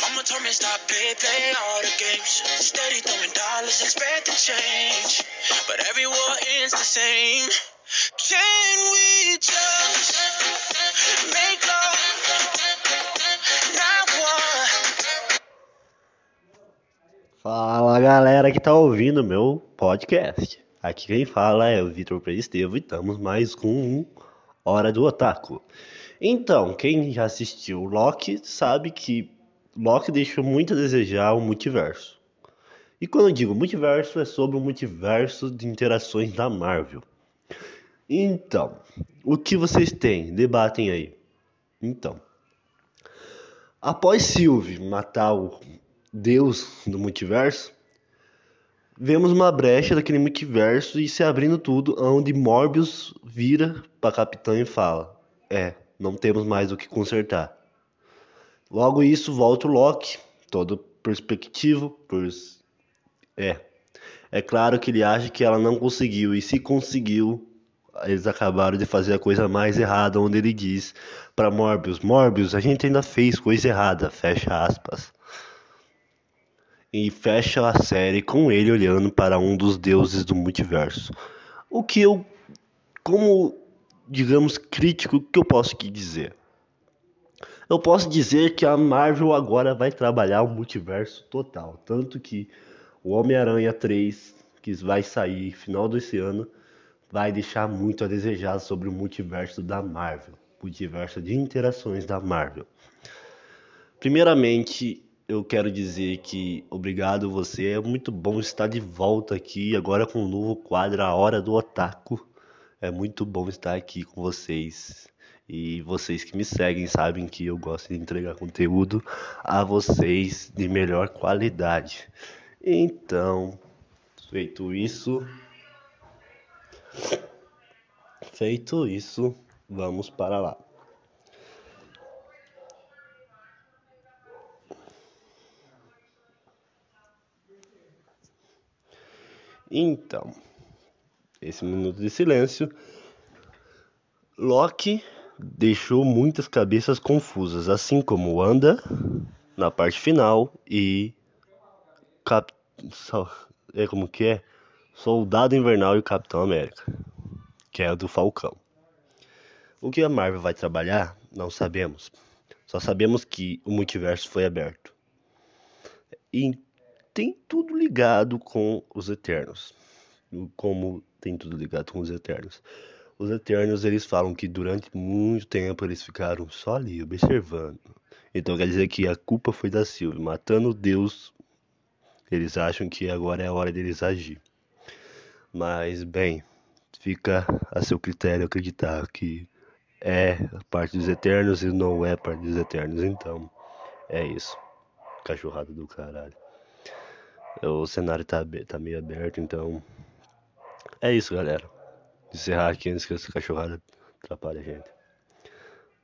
Mama told me stop play, play all the games. Steady throwing dollars, expect to change. But every war the same. Can we just make love? Not one. Fala galera que tá ouvindo meu podcast. Aqui quem fala é o Vitor Prestevo e estamos mais com um Hora do Otaku. Então, quem já assistiu Loki sabe que Loki deixou muito a desejar o multiverso. E quando eu digo multiverso, é sobre o multiverso de interações da Marvel. Então, o que vocês têm? Debatem aí. Então, após Sylvie matar o deus do multiverso, vemos uma brecha daquele multiverso e se abrindo tudo, onde Morbius vira para Capitã e fala: É, não temos mais o que consertar. Logo isso volta o Loki, todo perspectivo, por é. É claro que ele acha que ela não conseguiu e se conseguiu, eles acabaram de fazer a coisa mais errada, onde ele diz para Morbius: Morbius, a gente ainda fez coisa errada, fecha aspas e fecha a série com ele olhando para um dos deuses do multiverso. O que eu, como digamos crítico, que eu posso aqui dizer? Eu posso dizer que a Marvel agora vai trabalhar o multiverso total, tanto que o Homem-Aranha 3, que vai sair final desse ano, vai deixar muito a desejar sobre o multiverso da Marvel, multiverso de interações da Marvel. Primeiramente, eu quero dizer que obrigado você. É muito bom estar de volta aqui agora com um novo quadro A Hora do Otaku. É muito bom estar aqui com vocês. E vocês que me seguem sabem que eu gosto de entregar conteúdo a vocês de melhor qualidade. Então, feito isso, feito isso, vamos para lá. Então, esse minuto de silêncio, Loki deixou muitas cabeças confusas, assim como Wanda na parte final e Cap... é como que é? Soldado Invernal e o Capitão América, que é a do Falcão. O que a Marvel vai trabalhar, não sabemos. Só sabemos que o multiverso foi aberto. E tem tudo ligado com os Eternos. Como tem tudo ligado com os Eternos. Os Eternos, eles falam que durante muito tempo eles ficaram só ali, observando. Então quer dizer que a culpa foi da Sylvie, matando Deus. Eles acham que agora é a hora deles agir. Mas, bem, fica a seu critério acreditar que é parte dos Eternos e não é parte dos Eternos. Então, é isso. Cachorrada do caralho. O cenário tá, tá meio aberto, então. É isso, galera. Encerrar aqui antes que essa cachorrada atrapalhe a gente.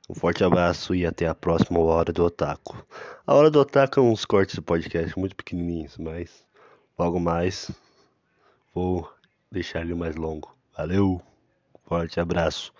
Um forte abraço e até a próxima Hora do Otaku. A Hora do Otaku é uns cortes do podcast muito pequenininhos, mas logo mais vou deixar ele mais longo. Valeu, forte abraço.